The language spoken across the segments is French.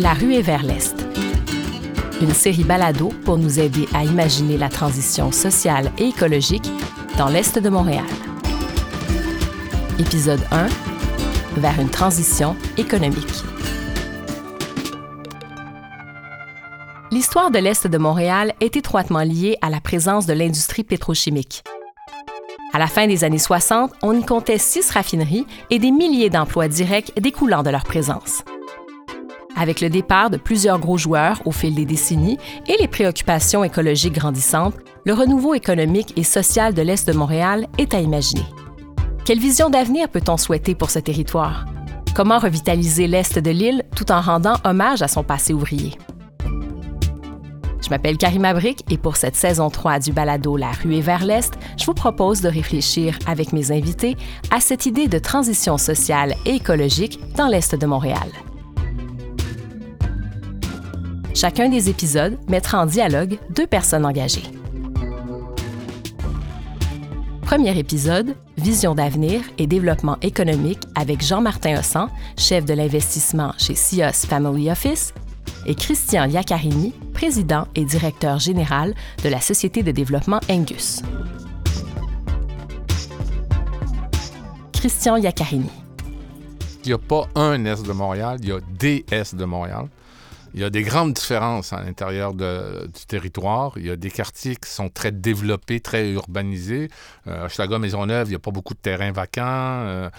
La ruée vers l'Est. Une série balado pour nous aider à imaginer la transition sociale et écologique dans l'Est de Montréal. Épisode 1. Vers une transition économique. L'histoire de l'Est de Montréal est étroitement liée à la présence de l'industrie pétrochimique. À la fin des années 60, on y comptait six raffineries et des milliers d'emplois directs découlant de leur présence. Avec le départ de plusieurs gros joueurs au fil des décennies et les préoccupations écologiques grandissantes, le renouveau économique et social de l'Est de Montréal est à imaginer. Quelle vision d'avenir peut-on souhaiter pour ce territoire? Comment revitaliser l'Est de l'île tout en rendant hommage à son passé ouvrier? Je m'appelle Karima Brick et pour cette saison 3 du balado La ruée vers l'Est, je vous propose de réfléchir avec mes invités à cette idée de transition sociale et écologique dans l'Est de Montréal. Chacun des épisodes mettra en dialogue deux personnes engagées. Premier épisode, Vision d'avenir et développement économique avec Jean-Martin Hossan, chef de l'investissement chez SIOS Family Office, et Christian Iaccarini, président et directeur général de la Société de développement Angus. Christian Iaccarini. Il n'y a pas un Est de Montréal, il y a des Est de Montréal. Il y a des grandes différences à l'intérieur du territoire. Il y a des quartiers qui sont très développés, très urbanisés. Euh, à Maisonneuve, il n'y a pas beaucoup de terrains vacants. Euh,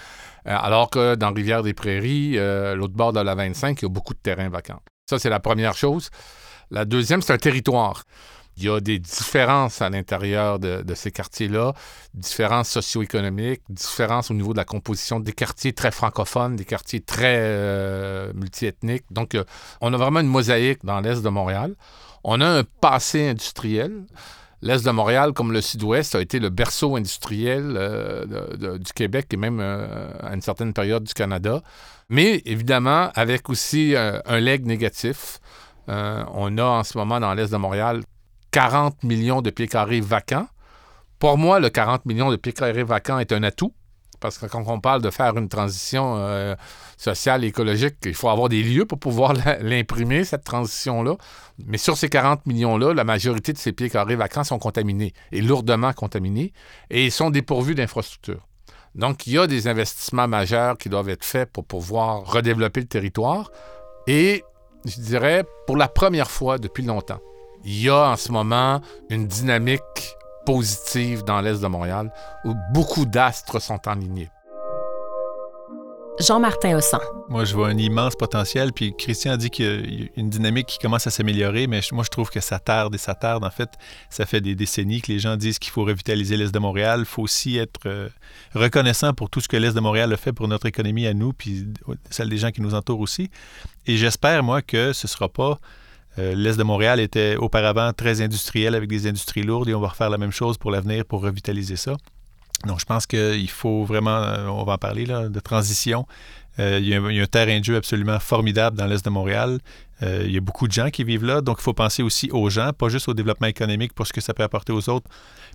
alors que dans Rivière-des-Prairies, euh, l'autre bord de la 25, il y a beaucoup de terrains vacants. Ça, c'est la première chose. La deuxième, c'est un territoire. Il y a des différences à l'intérieur de, ces quartiers-là, différences socio-économiques, différences au niveau de la composition des quartiers très francophones, des quartiers très euh, multiethniques. Donc, euh, on a vraiment une mosaïque dans l'Est de Montréal. On a un passé industriel. L'Est de Montréal, comme le Sud-Ouest, a été le berceau industriel euh, du Québec et même à une certaine période du Canada mais évidemment avec aussi euh, un leg négatif. Euh, on a en ce moment dans l'Est de Montréal 40 millions de pieds carrés vacants. Pour moi, le 40 millions de pieds carrés vacants est un atout. Parce que quand on parle de faire une transition euh, sociale écologique, il faut avoir des lieux pour pouvoir l'imprimer, cette transition-là. Mais sur ces 40 millions-là, la majorité de ces pieds carrés vacants sont contaminés et lourdement contaminés et ils sont dépourvus d'infrastructures. Donc, il y a des investissements majeurs qui doivent être faits pour pouvoir redévelopper le territoire. Et je dirais, pour la première fois depuis longtemps, il y a en ce moment une dynamique positive dans l'Est de Montréal où beaucoup d'astres sont enlignés. Jean-Martin Hossan. Moi, je vois un immense potentiel. Puis Christian a dit qu'il y a une dynamique qui commence à s'améliorer, mais moi, je trouve que ça tarde et ça tarde. En fait, ça fait des décennies que les gens disent qu'il faut revitaliser l'Est de Montréal. Il faut aussi être euh, reconnaissant pour tout ce que l'Est de Montréal a fait pour notre économie à nous, puis celle des gens qui nous entourent aussi. Et j'espère, moi, que ce ne sera pas. Euh, L'Est de Montréal était auparavant très industriel avec des industries lourdes et on va refaire la même chose pour l'avenir pour revitaliser ça. Donc, je pense qu'il faut vraiment, euh, on va en parler, là, de transition. Euh, il, y a, un terrain de jeu absolument formidable dans l'Est de Montréal. Euh, il y a beaucoup de gens qui vivent là, donc il faut penser aussi aux gens, pas juste au développement économique pour ce que ça peut apporter aux autres.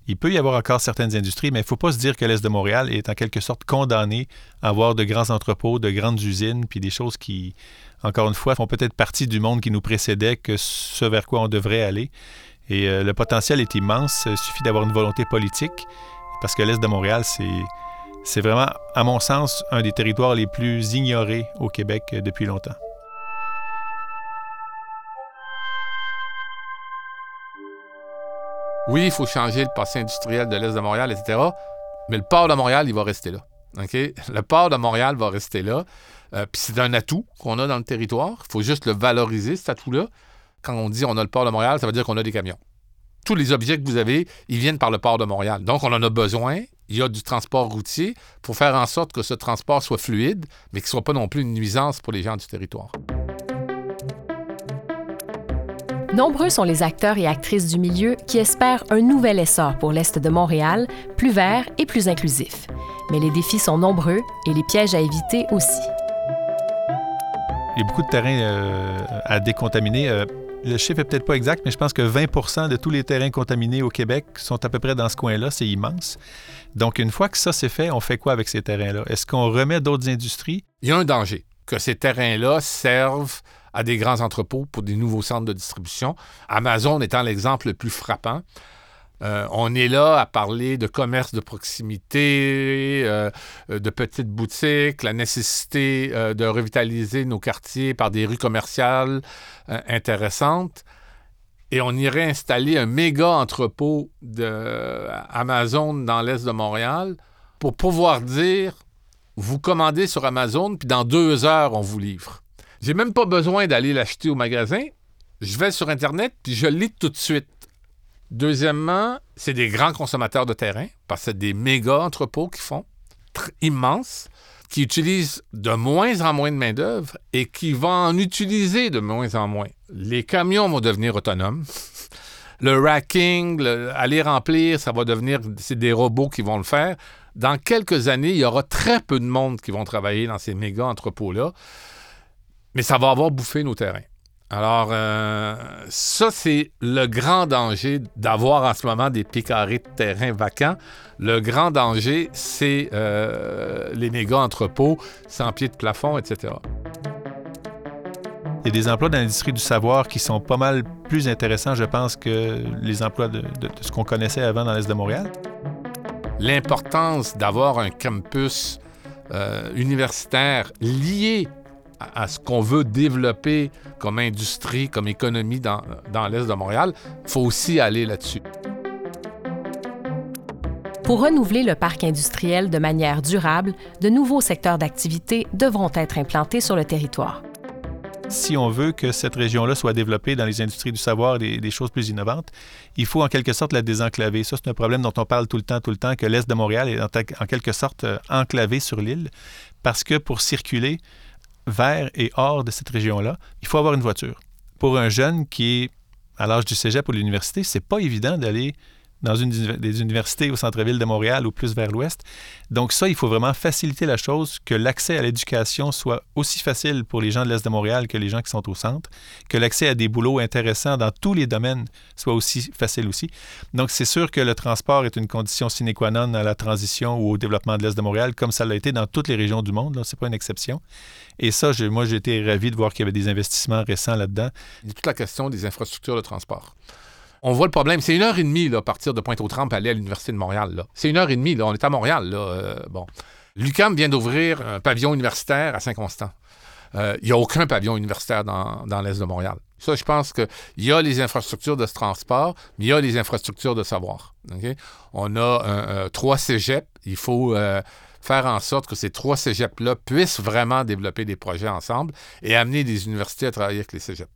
Il peut y avoir encore certaines industries, mais il ne faut pas se dire que l'Est de Montréal est en quelque sorte condamné à avoir de grands entrepôts, de grandes usines, puis des choses qui, encore une fois, font peut-être partie du monde qui nous précédait que ce vers quoi on devrait aller. Et le potentiel est immense, il suffit d'avoir une volonté politique parce que l'Est de Montréal, c'est, vraiment, à mon sens, un des territoires les plus ignorés au Québec euh, depuis longtemps. Oui, il faut changer le passé industriel de l'Est de Montréal, etc. Mais le port de Montréal, il va rester là. Le port de Montréal va rester là. Euh, puis c'est un atout qu'on a dans le territoire. Il faut juste le valoriser, cet atout-là. Quand on dit on a le port de Montréal, ça veut dire qu'on a des camions tous les objets que vous avez, ils viennent par le port de Montréal. Donc, on en a besoin. Il y a du transport routier pour faire en sorte que ce transport soit fluide, mais qu'il ne soit pas non plus une nuisance pour les gens du territoire. Nombreux sont les acteurs et actrices du milieu qui espèrent un nouvel essor pour l'Est de Montréal, plus vert et plus inclusif. Mais les défis sont nombreux et les pièges à éviter aussi. Il y a beaucoup de terrains euh, à décontaminer. Euh, le chiffre est peut-être pas exact, mais je pense que 20% de tous les terrains contaminés au Québec sont à peu près dans ce coin-là. C'est immense. Donc, une fois que ça c'est fait, on fait quoi avec ces terrains-là? Est-ce qu'on remet d'autres industries? Il y a un danger que ces terrains-là servent à des grands entrepôts pour des nouveaux centres de distribution. Amazon étant l'exemple le plus frappant. Euh, on est là à parler de commerce de proximité, euh, de petites boutiques, la nécessité euh, de revitaliser nos quartiers par des rues commerciales intéressantes. Et on irait installer un méga entrepôt d'Amazon dans l'est de Montréal pour pouvoir dire vous commandez sur Amazon, puis dans deux heures, on vous livre. J'ai même pas besoin d'aller l'acheter au magasin. Je vais sur Internet, puis je lis tout de suite. Deuxièmement, c'est des grands consommateurs de terrain, parce que c'est des méga entrepôts qui font, immenses, qui utilisent de moins en moins de main-d'œuvre et qui vont en utiliser de moins en moins. Les camions vont devenir autonomes. Le racking, aller remplir, ça va devenir, c'est des robots qui vont le faire. Dans quelques années, il y aura très peu de monde qui vont travailler dans ces méga entrepôts-là, mais ça va avoir bouffé nos terrains. Alors, euh, ça, c'est le grand danger d'avoir en ce moment des pieds carrés de terrain vacants. Le grand danger, c'est euh, les méga entrepôts sans pied de plafond, etc. Il y a des emplois dans l'industrie du savoir qui sont pas mal plus intéressants, je pense, que les emplois de, ce qu'on connaissait avant dans l'Est de Montréal. L'importance d'avoir un campus euh, universitaire lié à, ce qu'on veut développer comme industrie, comme économie dans, dans l'Est de Montréal, il faut aussi aller là-dessus. Pour renouveler le parc industriel de manière durable, de nouveaux secteurs d'activité devront être implantés sur le territoire. Si on veut que cette région-là soit développée dans les industries du savoir et des, choses plus innovantes, il faut en quelque sorte la désenclaver. Ça, c'est un problème dont on parle tout le temps, tout le temps, que l'Est de Montréal est en quelque sorte euh, enclavé sur l'île, parce que pour circuler, vers et hors de cette région-là, il faut avoir une voiture. Pour un jeune qui est à l'âge du cégep ou de l'université, c'est pas évident d'aller dans une des universités au centre-ville de Montréal ou plus vers l'ouest. Donc ça, il faut vraiment faciliter la chose, que l'accès à l'éducation soit aussi facile pour les gens de l'est de Montréal que les gens qui sont au centre, que l'accès à des boulots intéressants dans tous les domaines soit aussi facile aussi. Donc c'est sûr que le transport est une condition sine qua non à la transition ou au développement de l'est de Montréal, comme ça l'a été dans toutes les régions du monde. Ce n'est pas une exception. Et ça, moi, j'ai été ravi de voir qu'il y avait des investissements récents là-dedans. Toute la question des infrastructures de transport on voit le problème. C'est une heure et demie là, à partir de Pointe-aux-Trembles aller à l'Université de Montréal. C'est une heure et demie. Là. On est à Montréal. Là. Euh, bon. L'UCAM vient d'ouvrir un pavillon universitaire à Saint-Constant. Euh, il n'y a aucun pavillon universitaire dans, l'Est de Montréal. Ça, je pense qu'il y a les infrastructures de ce transport, mais il y a les infrastructures de savoir. On a trois cégeps. Il faut euh, faire en sorte que ces trois cégeps-là puissent vraiment développer des projets ensemble et amener des universités à travailler avec les cégeps.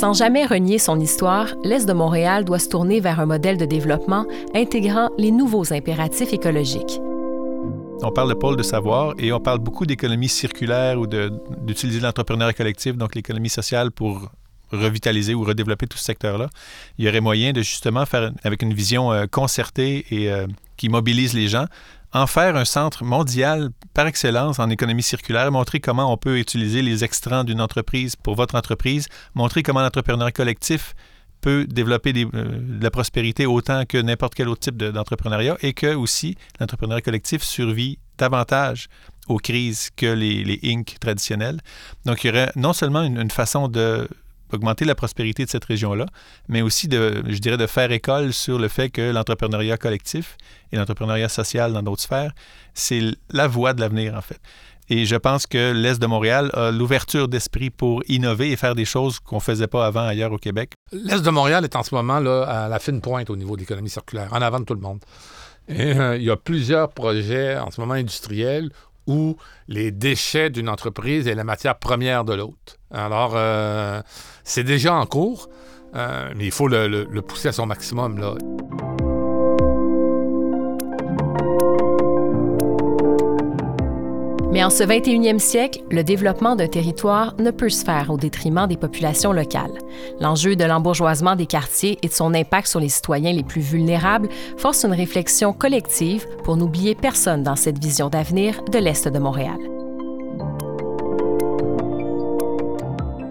Sans jamais renier son histoire, l'Est de Montréal doit se tourner vers un modèle de développement intégrant les nouveaux impératifs écologiques. On parle de pôle de savoir et on parle beaucoup d'économie circulaire ou d'utiliser l'entrepreneuriat collectif, donc l'économie sociale, pour revitaliser ou redévelopper tout ce secteur-là. Il y aurait moyen de justement faire avec une vision euh, concertée et euh, qui mobilise les gens, en faire un centre mondial par excellence en économie circulaire, montrer comment on peut utiliser les extrants d'une entreprise pour votre entreprise, montrer comment l'entrepreneur collectif peut développer euh, de la prospérité autant que n'importe quel autre type d'entrepreneuriat et que aussi l'entrepreneuriat collectif survit davantage aux crises que les, les Inc. traditionnels. Donc, il y aurait non seulement une façon de augmenter la prospérité de cette région-là, mais aussi de, je dirais, de faire école sur le fait que l'entrepreneuriat collectif et l'entrepreneuriat social dans d'autres sphères, c'est la voie de l'avenir, en fait. Et je pense que l'Est de Montréal a l'ouverture d'esprit pour innover et faire des choses qu'on ne faisait pas avant ailleurs au Québec. L'Est de Montréal est en ce moment là, à la fine pointe au niveau de l'économie circulaire, en avant de tout le monde. Et, euh, il y a plusieurs projets en ce moment industriels où les déchets d'une entreprise est la matière première de l'autre. Alors, euh, c'est déjà en cours, euh, mais il faut le, le, pousser à son maximum. Mais en ce 21e siècle, le développement d'un territoire ne peut se faire au détriment des populations locales. L'enjeu de l'embourgeoisement des quartiers et de son impact sur les citoyens les plus vulnérables force une réflexion collective pour n'oublier personne dans cette vision d'avenir de l'Est de Montréal.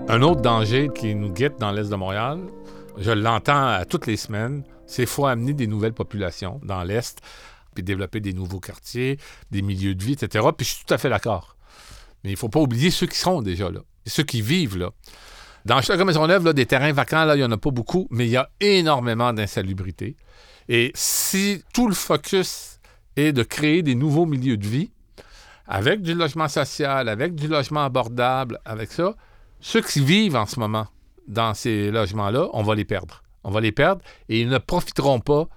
Un autre danger qui nous guette dans l'Est de Montréal, je l'entends toutes les semaines, c'est qu'il faut amener des nouvelles populations dans l'Est développer des nouveaux quartiers, des milieux de vie, etc. Puis je suis tout à fait d'accord. Mais il ne faut pas oublier ceux qui sont déjà là, ceux qui vivent là. Dans chaque Maisonneuve, des terrains vacants, là, il n'y en a pas beaucoup, mais il y a énormément d'insalubrité. Et si tout le focus est de créer des nouveaux milieux de vie, avec du logement social, avec du logement abordable, avec ça, ceux qui vivent en ce moment dans ces logements-là, on va les perdre. On va les perdre et ils ne profiteront pas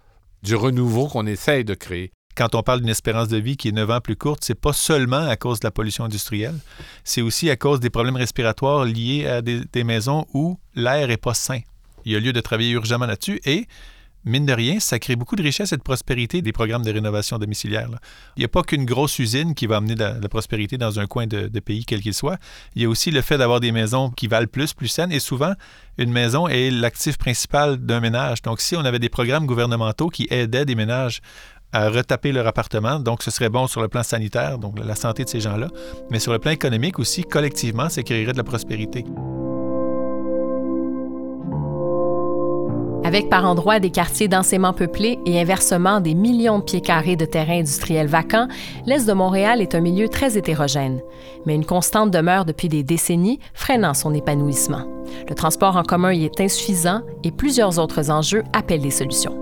du renouveau qu'on essaye de créer quand on parle d'une espérance de vie qui est 9 ans plus courte, c'est pas seulement à cause de la pollution industrielle, c'est aussi à cause des problèmes respiratoires liés à des, maisons où l'air n'est pas sain. Il y a lieu de travailler urgemment là-dessus et, mine de rien, ça crée beaucoup de richesse et de prospérité des programmes de rénovation domiciliaire. Il n'y a pas qu'une grosse usine qui va amener de la, prospérité dans un coin de, de pays, quel qu'il soit. Il y a aussi le fait d'avoir des maisons qui valent plus, plus saines et souvent, une maison est l'actif principal d'un ménage. Donc, si on avait des programmes gouvernementaux qui aidaient des ménages à retaper leur appartement. Donc, ce serait bon sur le plan sanitaire, donc la santé de ces gens-là, mais sur le plan économique aussi, collectivement, ça créerait de la prospérité. Avec par endroits des quartiers densément peuplés et inversement des millions de pieds carrés de terrains industriels vacants, l'Est de Montréal est un milieu très hétérogène, mais une constante demeure depuis des décennies, freinant son épanouissement. Le transport en commun y est insuffisant et plusieurs autres enjeux appellent des solutions.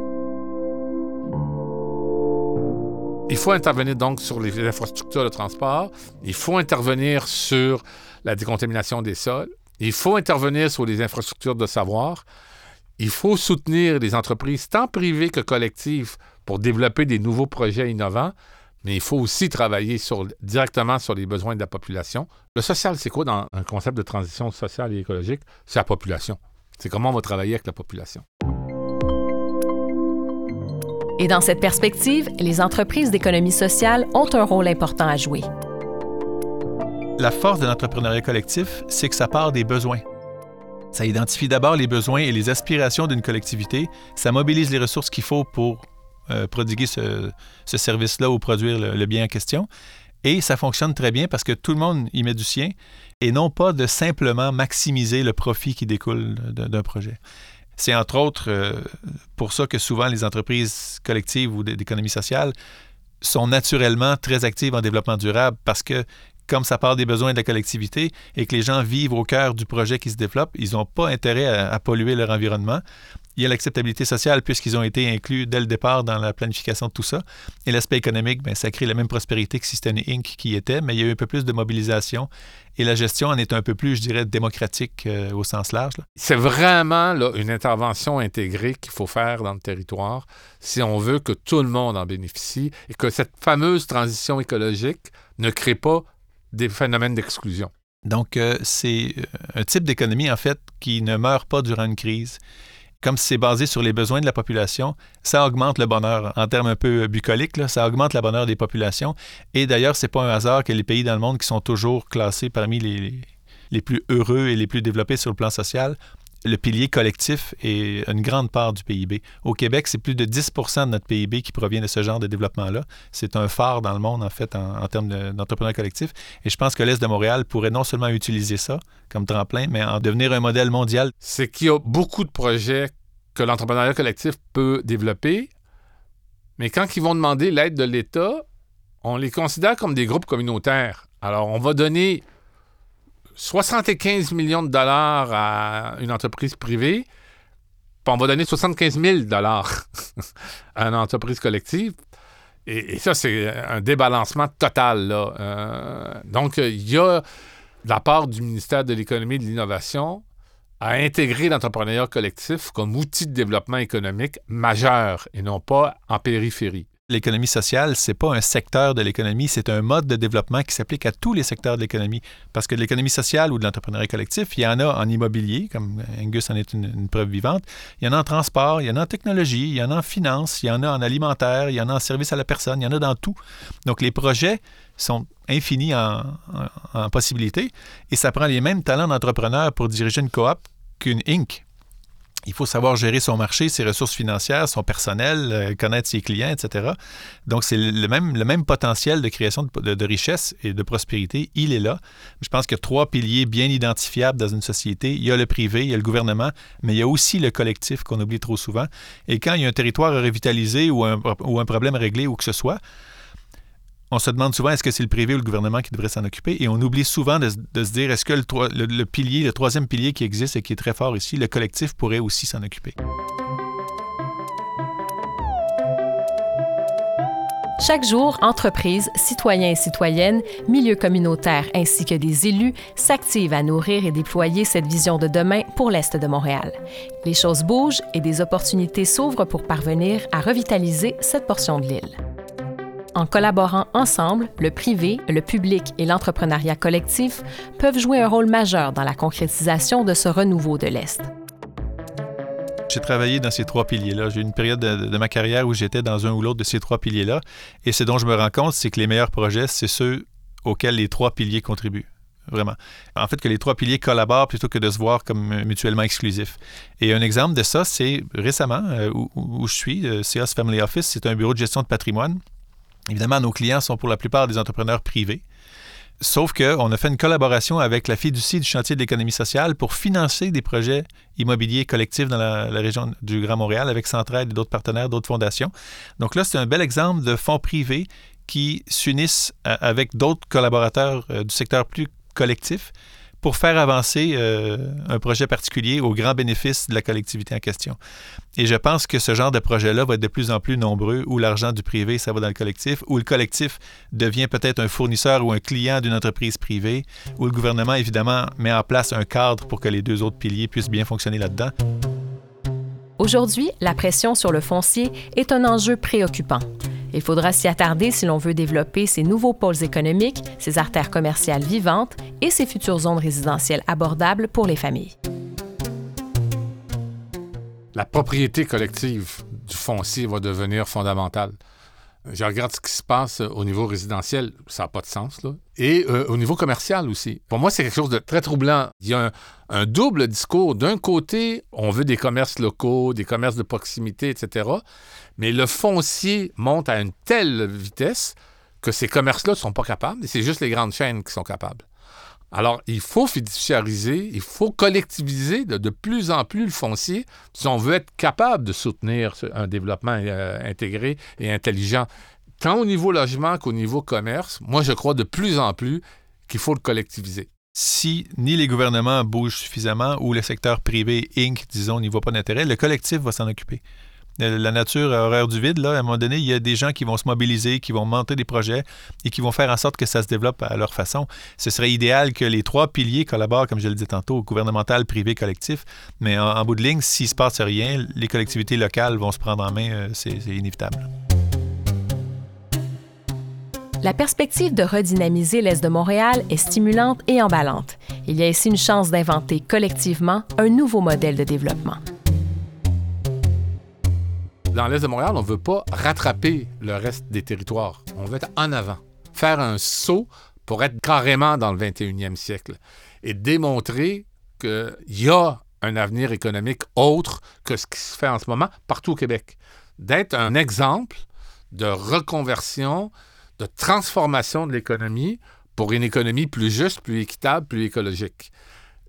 Il faut intervenir donc sur les infrastructures de transport. Il faut intervenir sur la décontamination des sols. Il faut intervenir sur les infrastructures de savoir. Il faut soutenir les entreprises, tant privées que collectives, pour développer des nouveaux projets innovants. Mais il faut aussi travailler sur, directement sur les besoins de la population. Le social, c'est quoi dans un concept de transition sociale et écologique? C'est la population. C'est comment on va travailler avec la population. Et dans cette perspective, les entreprises d'économie sociale ont un rôle important à jouer. La force de l'entrepreneuriat collectif, c'est que ça part des besoins. Ça identifie d'abord les besoins et les aspirations d'une collectivité, ça mobilise les ressources qu'il faut pour euh, prodiguer ce, service-là ou produire le, bien en question. Et ça fonctionne très bien parce que tout le monde y met du sien et non pas de simplement maximiser le profit qui découle d'un projet. C'est entre autres euh, pour ça que souvent les entreprises collectives ou d'économie sociale sont naturellement très actives en développement durable parce que comme ça part des besoins de la collectivité et que les gens vivent au cœur du projet qui se développe, ils n'ont pas intérêt à, polluer leur environnement. Il y a l'acceptabilité sociale puisqu'ils ont été inclus dès le départ dans la planification de tout ça. Et l'aspect économique, bien, ça crée la même prospérité que System Inc. qui était, mais il y a eu un peu plus de mobilisation et la gestion en est un peu plus, je dirais, démocratique euh, au sens large. C'est vraiment une intervention intégrée qu'il faut faire dans le territoire si on veut que tout le monde en bénéficie et que cette fameuse transition écologique ne crée pas des phénomènes d'exclusion. Donc, euh, c'est euh, un type d'économie, en fait, qui ne meurt pas durant une crise. Comme c'est basé sur les besoins de la population, ça augmente le bonheur. En termes un peu bucoliques, là, ça augmente le bonheur des populations. Et d'ailleurs, c'est pas un hasard que les pays dans le monde qui sont toujours classés parmi les, les plus heureux et les plus développés sur le plan social le pilier collectif est une grande part du PIB. Au Québec, c'est plus de 10% de notre PIB qui provient de ce genre de développement-là. C'est un phare dans le monde, en fait, en, termes d'entrepreneuriat collectif. Et je pense que l'Est de Montréal pourrait non seulement utiliser ça comme tremplin, mais en devenir un modèle mondial. C'est qu'il y a beaucoup de projets que l'entrepreneuriat collectif peut développer, mais quand ils vont demander l'aide de l'État, on les considère comme des groupes communautaires. Alors, on va donner 75 millions de dollars à une entreprise privée, puis on va donner 75 000 dollars à une entreprise collective. Et, ça, c'est un débalancement total. Euh, donc, il y a de la part du ministère de l'Économie et de l'Innovation à intégrer l'entrepreneuriat collectif comme outil de développement économique majeur et non pas en périphérie l'économie sociale, c'est pas un secteur de l'économie, c'est un mode de développement qui s'applique à tous les secteurs de l'économie. Parce que de l'économie sociale ou de l'entrepreneuriat collectif, il y en a en immobilier, comme Angus en est une, preuve vivante, il y en a en transport, il y en a en technologie, il y en a en finance, il y en a en alimentaire, il y en a en service à la personne, il y en a dans tout. Donc les projets sont infinis en, en possibilités et ça prend les mêmes talents d'entrepreneur pour diriger une coop qu'une Inc il faut savoir gérer son marché, ses ressources financières, son personnel, euh, connaître ses clients, etc. Donc, c'est le même, potentiel de création de, richesse et de prospérité. Il est là. Je pense qu'il y a trois piliers bien identifiables dans une société. Il y a le privé, il y a le gouvernement, mais il y a aussi le collectif qu'on oublie trop souvent. Et quand il y a un territoire à revitaliser ou un, ou un problème à régler ou que ce soit, on se demande souvent est-ce que c'est le privé ou le gouvernement qui devrait s'en occuper? Et on oublie souvent de, se dire est-ce que le, le, pilier, le troisième pilier qui existe et qui est très fort ici, le collectif pourrait aussi s'en occuper? Chaque jour, entreprises, citoyens et citoyennes, milieux communautaires ainsi que des élus s'activent à nourrir et déployer cette vision de demain pour l'Est de Montréal. Les choses bougent et des opportunités s'ouvrent pour parvenir à revitaliser cette portion de l'île. En collaborant ensemble, le privé, le public et l'entrepreneuriat collectif peuvent jouer un rôle majeur dans la concrétisation de ce renouveau de l'Est. J'ai travaillé dans ces trois piliers-là. J'ai eu une période de, ma carrière où j'étais dans un ou l'autre de ces trois piliers-là. Et ce dont je me rends compte, c'est que les meilleurs projets, c'est ceux auxquels les trois piliers contribuent. Vraiment. En fait, que les trois piliers collaborent plutôt que de se voir comme mutuellement exclusifs. Et un exemple de ça, c'est récemment, euh, où, je suis, euh, CS Family Office, c'est un bureau de gestion de patrimoine Évidemment, nos clients sont pour la plupart des entrepreneurs privés. Sauf qu'on a fait une collaboration avec la fiducie du chantier de l'économie sociale pour financer des projets immobiliers collectifs dans la, région du Grand Montréal avec Centraide et d'autres partenaires, d'autres fondations. Donc là, c'est un bel exemple de fonds privés qui s'unissent avec d'autres collaborateurs euh, du secteur plus collectif pour faire avancer euh, un projet particulier au grand bénéfice de la collectivité en question. Et je pense que ce genre de projet-là va être de plus en plus nombreux, où l'argent du privé, ça va dans le collectif, où le collectif devient peut-être un fournisseur ou un client d'une entreprise privée, où le gouvernement, évidemment, met en place un cadre pour que les deux autres piliers puissent bien fonctionner là-dedans. Aujourd'hui, la pression sur le foncier est un enjeu préoccupant. Il faudra s'y attarder si l'on veut développer ces nouveaux pôles économiques, ces artères commerciales vivantes et ces futures zones résidentielles abordables pour les familles. La propriété collective du foncier va devenir fondamentale. Je regarde ce qui se passe au niveau résidentiel, ça n'a pas de sens, là. Et euh, au niveau commercial aussi. Pour moi, c'est quelque chose de très troublant. Il y a un, double discours. D'un côté, on veut des commerces locaux, des commerces de proximité, etc. Mais le foncier monte à une telle vitesse que ces commerces-là ne sont pas capables. C'est juste les grandes chaînes qui sont capables. Alors, il faut fiduciariser, il faut collectiviser de, plus en plus le foncier si on veut être capable de soutenir un développement euh, intégré et intelligent, tant au niveau logement qu'au niveau commerce. Moi, je crois de plus en plus qu'il faut le collectiviser. Si ni les gouvernements bougent suffisamment ou le secteur privé, Inc., disons, n'y voit pas d'intérêt, le collectif va s'en occuper la nature horaire du vide, là, à un moment donné, il y a des gens qui vont se mobiliser, qui vont monter des projets et qui vont faire en sorte que ça se développe à leur façon. Ce serait idéal que les trois piliers collaborent, comme je le disais tantôt, gouvernemental, privé, collectif. Mais en, bout de ligne, s'il ne se passe rien, les collectivités locales vont se prendre en main. Euh, c'est inévitable. La perspective de redynamiser l'Est de Montréal est stimulante et emballante. Il y a ici une chance d'inventer collectivement un nouveau modèle de développement dans l'Est de Montréal, on ne veut pas rattraper le reste des territoires. On veut être en avant, faire un saut pour être carrément dans le 21e siècle et démontrer qu'il y a un avenir économique autre que ce qui se fait en ce moment partout au Québec. D'être un exemple de reconversion, de transformation de l'économie pour une économie plus juste, plus équitable, plus écologique.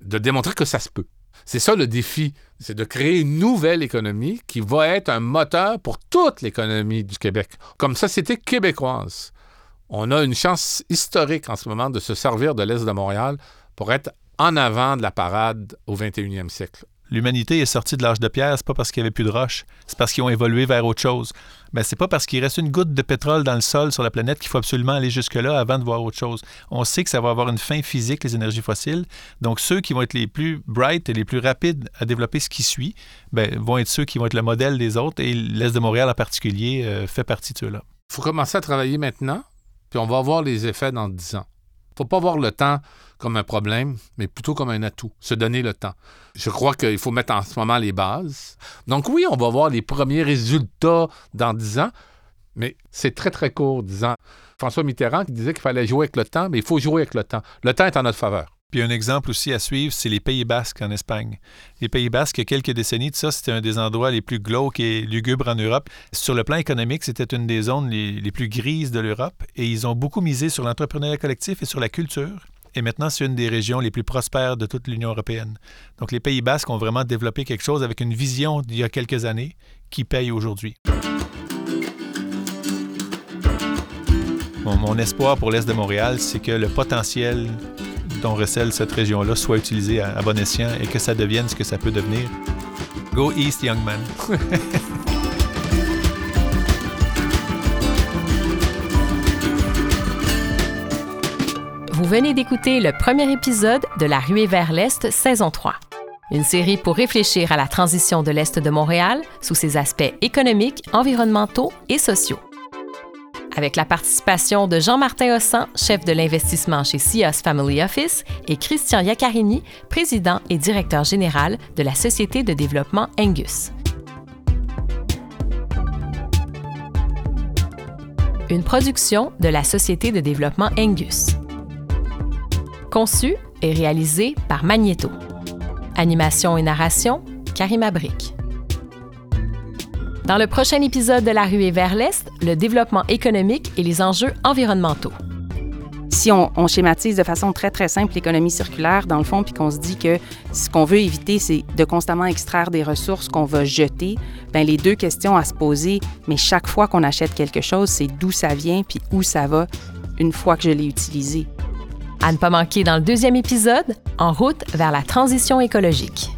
De démontrer que ça se peut. C'est ça le défi, c'est de créer une nouvelle économie qui va être un moteur pour toute l'économie du Québec. Comme société québécoise, on a une chance historique en ce moment de se servir de l'Est de Montréal pour être en avant de la parade au 21e siècle l'humanité est sortie de l'âge de pierre, c'est pas parce qu'il n'y avait plus de roches, c'est parce qu'ils ont évolué vers autre chose. Mais c'est pas parce qu'il reste une goutte de pétrole dans le sol sur la planète qu'il faut absolument aller jusque-là avant de voir autre chose. On sait que ça va avoir une fin physique, les énergies fossiles. Donc, ceux qui vont être les plus bright et les plus rapides à développer ce qui suit ben, vont être ceux qui vont être le modèle des autres et l'Est de Montréal en particulier euh, fait partie de ceux-là. Il faut commencer à travailler maintenant, puis on va voir les effets dans 10 ans. Il ne faut pas voir le temps comme un problème, mais plutôt comme un atout, se donner le temps. Je crois qu'il faut mettre en ce moment les bases. Donc oui, on va voir les premiers résultats dans 10 ans, mais c'est très, très court, 10 ans. François Mitterrand qui disait qu'il fallait jouer avec le temps, mais il faut jouer avec le temps. Le temps est en notre faveur. Puis un exemple aussi à suivre, c'est les Pays Basques en Espagne. Les Pays Basques, il y a quelques décennies de ça, c'était un des endroits les plus glauques et lugubres en Europe. Sur le plan économique, c'était une des zones les, les plus grises de l'Europe et ils ont beaucoup misé sur l'entrepreneuriat collectif et sur la culture. Et maintenant, c'est une des régions les plus prospères de toute l'Union européenne. Donc, les Pays Basques ont vraiment développé quelque chose avec une vision d'il y a quelques années qui paye aujourd'hui. mon, espoir pour l'Est de Montréal, c'est que le potentiel dont recèle cette région-là soit utilisé à, à bon escient et que ça devienne ce que ça peut devenir. Go East, young man. Vous venez d'écouter le premier épisode de La ruée vers l'Est, saison 3. Une série pour réfléchir à la transition de l'Est de Montréal sous ses aspects économiques, environnementaux et sociaux. Avec la participation de Jean-Martin Hossan, chef de l'investissement chez SIAS Family Office, et Christian Iaccarini, président et directeur général de la Société de développement Angus. Une production de la Société de développement Angus. Conçu et réalisé par Magneto. Animation et narration, Karima Brick. Dans le prochain épisode de La ruée vers l'Est, le développement économique et les enjeux environnementaux. Si on, schématise de façon très, très simple l'économie circulaire, dans le fond, puis qu'on se dit que ce qu'on veut éviter, c'est de constamment extraire des ressources qu'on va jeter, bien, les deux questions à se poser, mais chaque fois qu'on achète quelque chose, c'est d'où ça vient, puis où ça va une fois que je l'ai utilisé. À ne pas manquer dans le deuxième épisode, En route vers la transition écologique.